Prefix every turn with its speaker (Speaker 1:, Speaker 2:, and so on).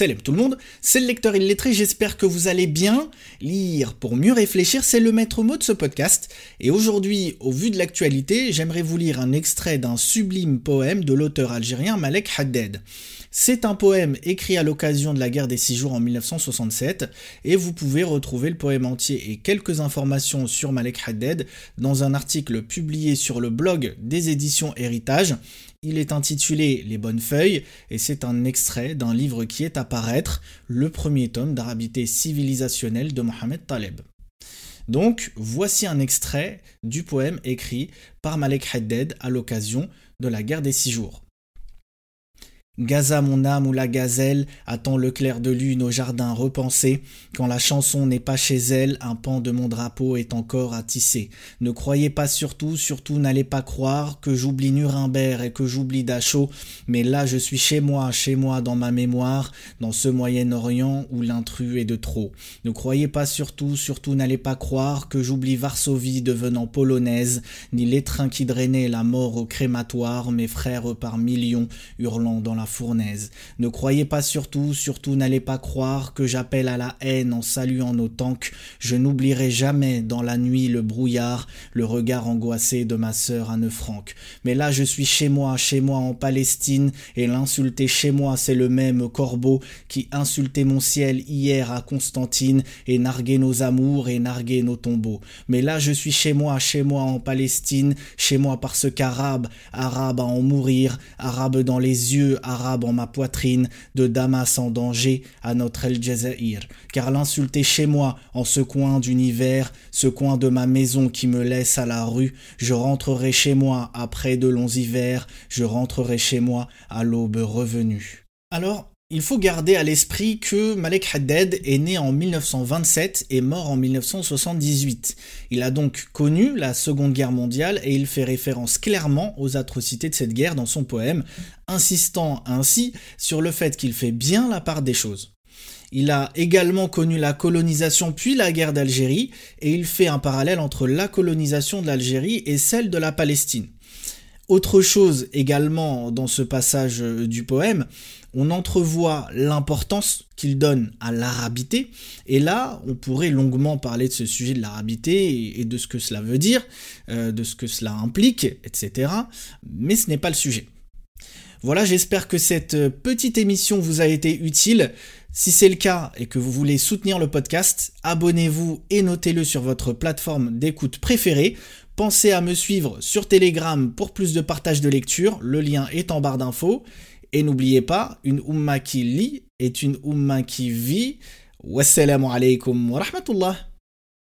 Speaker 1: Salut tout le monde, c'est le lecteur illettré, j'espère que vous allez bien. Lire pour mieux réfléchir, c'est le maître mot de ce podcast. Et aujourd'hui, au vu de l'actualité, j'aimerais vous lire un extrait d'un sublime poème de l'auteur algérien Malek Haddad. C'est un poème écrit à l'occasion de la guerre des six jours en 1967, et vous pouvez retrouver le poème entier et quelques informations sur Malek Haddad dans un article publié sur le blog des éditions Héritage. Il est intitulé Les bonnes feuilles et c'est un extrait d'un livre qui est à paraître, le premier tome d'arabité civilisationnelle de Mohamed Taleb. Donc, voici un extrait du poème écrit par Malek Haddad à l'occasion de la guerre des six jours. Gaza mon âme ou la gazelle attend le clair de lune au jardin repensé. Quand la chanson n'est pas chez elle, un pan de mon drapeau est encore à tisser. Ne croyez pas surtout, surtout n'allez pas croire que j'oublie Nuremberg et que j'oublie Dachau, mais là je suis chez moi, chez moi dans ma mémoire, dans ce Moyen-Orient où l'intrus est de trop. Ne croyez pas surtout, surtout n'allez pas croire que j'oublie Varsovie devenant polonaise, ni l'étreint qui drainait la mort au crématoire, mes frères par millions hurlant dans la fournaise. Ne croyez pas surtout, surtout n'allez pas croire que j'appelle à la haine en saluant nos tanks. Je n'oublierai jamais dans la nuit le brouillard, le regard angoissé de ma sœur Anne Franck. Mais là je suis chez moi, chez moi en Palestine, et l'insulter chez moi c'est le même corbeau qui insultait mon ciel hier à Constantine et narguait nos amours et narguait nos tombeaux. Mais là je suis chez moi, chez moi en Palestine, chez moi parce qu'arabe, arabe à en mourir, arabe dans les yeux, arabe en ma poitrine, de Damas en danger à notre El Jazair, car l'insulter chez moi, en ce coin d'univers, ce coin de ma maison qui me laisse à la rue, je rentrerai chez moi après de longs hivers, je rentrerai chez moi à l'aube revenue. Alors, il faut garder à l'esprit que Malek Haddad est né en 1927 et mort en 1978. Il a donc connu la Seconde Guerre mondiale et il fait référence clairement aux atrocités de cette guerre dans son poème, insistant ainsi sur le fait qu'il fait bien la part des choses. Il a également connu la colonisation puis la guerre d'Algérie et il fait un parallèle entre la colonisation de l'Algérie et celle de la Palestine. Autre chose également dans ce passage du poème, on entrevoit l'importance qu'il donne à l'arabité, et là, on pourrait longuement parler de ce sujet de l'arabité et de ce que cela veut dire, euh, de ce que cela implique, etc. Mais ce n'est pas le sujet. Voilà, j'espère que cette petite émission vous a été utile. Si c'est le cas et que vous voulez soutenir le podcast, abonnez-vous et notez-le sur votre plateforme d'écoute préférée. Pensez à me suivre sur Telegram pour plus de partage de lecture, le lien est en barre d'infos. Et n'oubliez pas, une umma qui lit est une umma qui vit. Wassalamu alaikum wa rahmatullah.